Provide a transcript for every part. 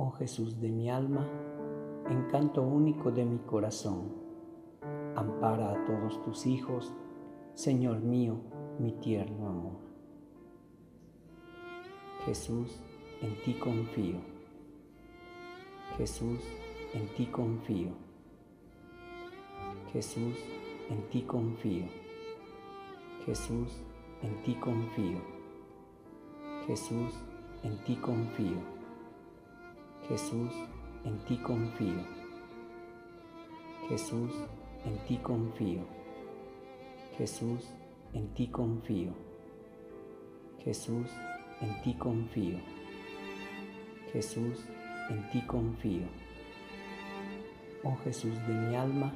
Oh Jesús de mi alma, encanto único de mi corazón, ampara a todos tus hijos, Señor mío, mi tierno amor. Jesús, en ti confío. Jesús, en ti confío. Jesús, en ti confío. Jesús, en ti confío. Jesús, en ti confío. Jesús, en ti confío. Jesús, en ti confío. Jesús, en ti confío. Jesús, en ti confío. Jesús, en ti confío. Oh Jesús de mi alma,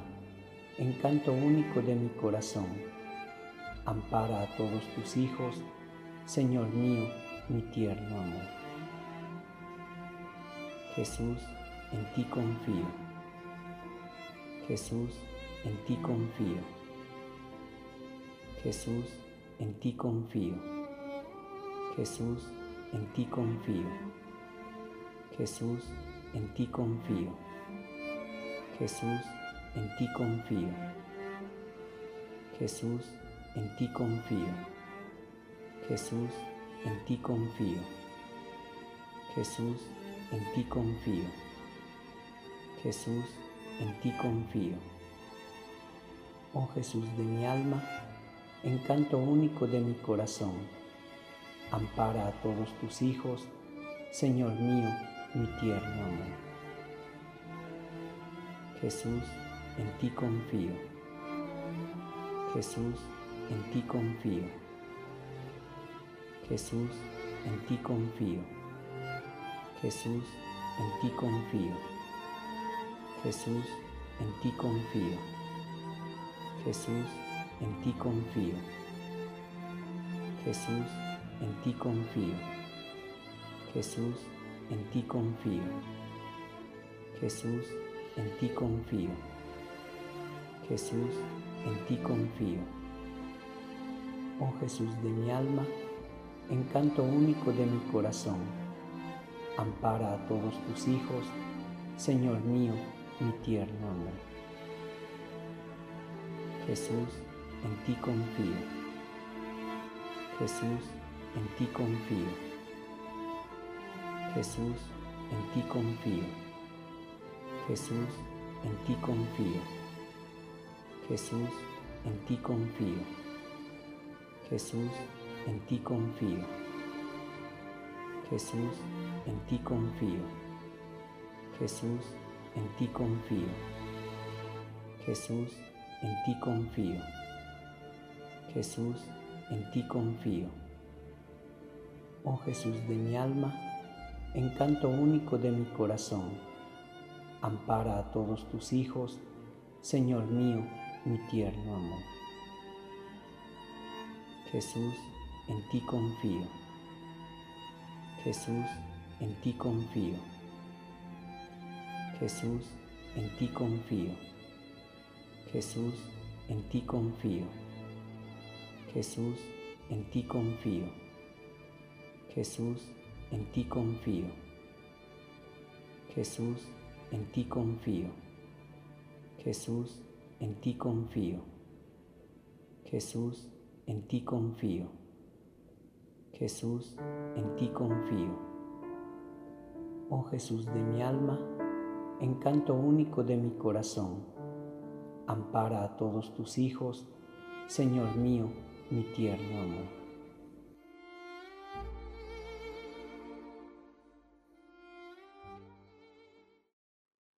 encanto único de mi corazón, ampara a todos tus hijos, Señor mío, mi tierno amor. Jesús, en ti confío. Jesús, en ti confío. Jesús, en ti confío. Jesús, en ti confío. Jesús, en ti confío. Jesús, en ti confío. Jesús, en ti confío. Jesús, en ti confío. Jesús, en ti confío. Jesús, en ti confío. Oh Jesús de mi alma, encanto único de mi corazón, ampara a todos tus hijos, Señor mío, mi tierno amor. Jesús, en ti confío. Jesús, en ti confío. Jesús, en ti confío. Jesús, en ti confío. Jesús, en ti confío. Jesús, en ti confío. Jesús, en ti confío. Jesús, en ti confío. Jesús, en ti confío. Jesús, en ti confío. Oh Jesús de mi alma, encanto único de mi corazón, ampara a todos tus hijos, Señor mío, mi tierno amor. Jesús, en ti confío. Jesús, en ti confío. Jesús, en ti confío. Jesús, en ti confío. Jesús, en ti confío. Jesús, en ti confío. Jesús, en ti confío. Jesús, en ti confío. Jesús, en ti confío. Jesús, en ti confío. Oh Jesús de mi alma, encanto único de mi corazón, ampara a todos tus hijos, Señor mío, mi tierno amor. Jesús, en ti confío. Jesús, en ti confío. Jesús, en ti confío. Jesús, en ti confío. Jesús, en ti confío. Jesús, en ti confío. Jesús, en ti confío. Jesús, en ti confío. Jesús, en ti confío. Jesús, en ti confío. Oh Jesús de mi alma, encanto único de mi corazón, ampara a todos tus hijos, Señor mío, mi tierno amor.